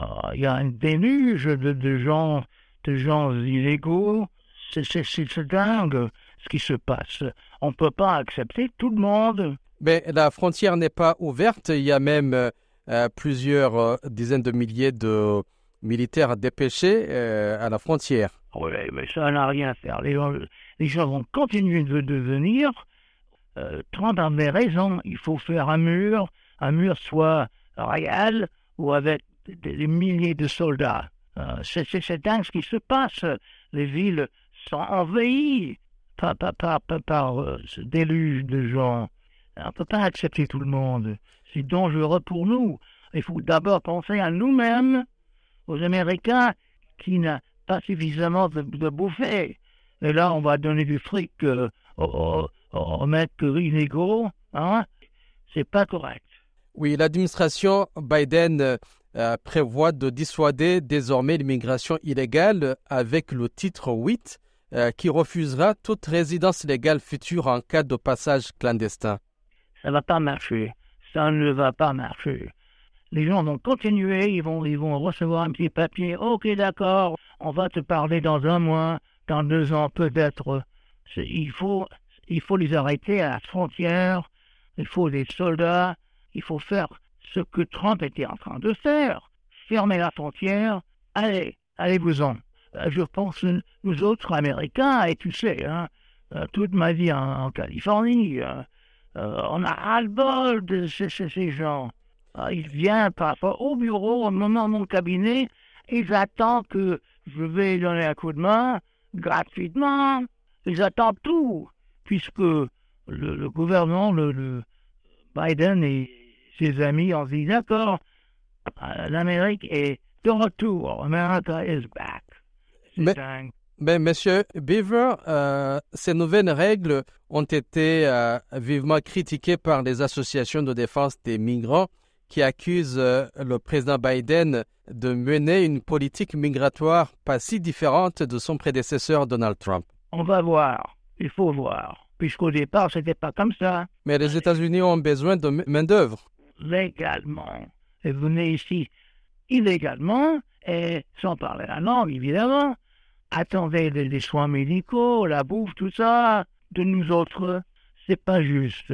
Ah, Il y a un déluge de, de gens, de gens illégaux. C'est- C'est c'est dingue ce qui se passe. On ne peut pas accepter tout le monde. Mais la frontière n'est pas ouverte. Il y a même euh, euh, plusieurs euh, dizaines de milliers de militaires dépêchés euh, à la frontière. Oui, mais ça n'a rien à faire. Les gens, les gens vont continuer de, de venir. Trump avait raison. Il faut faire un mur, un mur soit réel ou avec des, milliers de soldats. Euh, c'est- dingue ce qui se passe. Les villes sont envahies par, par, par, par- euh, ce déluge de gens. On ne peut pas accepter tout le monde. C'est dangereux pour nous. Il faut d'abord penser à nous-mêmes, aux Américains qui n'ont pas suffisamment de, de bouffer. Et là, on va donner du fric euh, aux, aux- aux mecs illégaux. Hein? C'est pas correct. Oui, l'administration Biden euh, prévoit de dissuader désormais l'immigration illégale avec le titre 8 euh, qui refusera toute résidence légale future en cas de passage clandestin. Ça va pas marcher. Ça ne va pas marcher. Les gens vont continuer, ils vont, ils vont recevoir un petit papier. Ok, d'accord, on va te parler dans un mois, dans deux ans peut-être. Il faut, il faut les arrêter à la frontière. Il faut des soldats. Il faut faire ce que Trump était en train de faire. Fermer la frontière. Allez, allez-vous-en. Euh, Je pense, nous autres Américains, et tu sais, hein, euh, toute ma vie en, Californie, euh, on a ras-le-bol de ces, gens. Ils viennent parfois au bureau, au moment de mon cabinet, et j'attends que je vais donner un coup de main gratuitement. Ils attendent tout, puisque le, gouvernement, le, Biden et ses amis ont dit d'accord, euh, l'Amérique est de retour. America is back. Mais-. Mais Monsieur Beaver, euh, ces nouvelles règles ont été euh, vivement critiquées par les associations de défense des migrants qui accusent euh, le président Biden de mener une politique migratoire pas si différente de son prédécesseur Donald Trump. On va voir. Il faut voir. Puisqu'au départ, c'était pas comme ça. Mais les États-Unis ont besoin de main-d'œuvre. Légalement. Et venez ici illégalement, et sans parler la langue, évidemment. Attendez des, des soins médicaux, la bouffe, tout ça. De nous autres, c'est pas juste.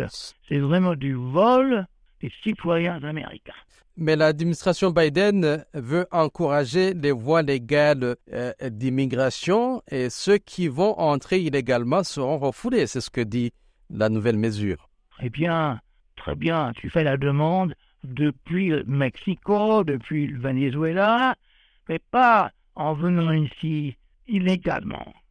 C'est vraiment du vol des citoyens américains. Mais l'administration Biden veut encourager les voies légales euh, d'immigration et ceux qui vont entrer illégalement seront refoulés. C'est ce que dit la nouvelle mesure. Eh bien, très bien, tu fais la demande depuis le Mexico, depuis le Venezuela, mais pas en venant ici illégalement.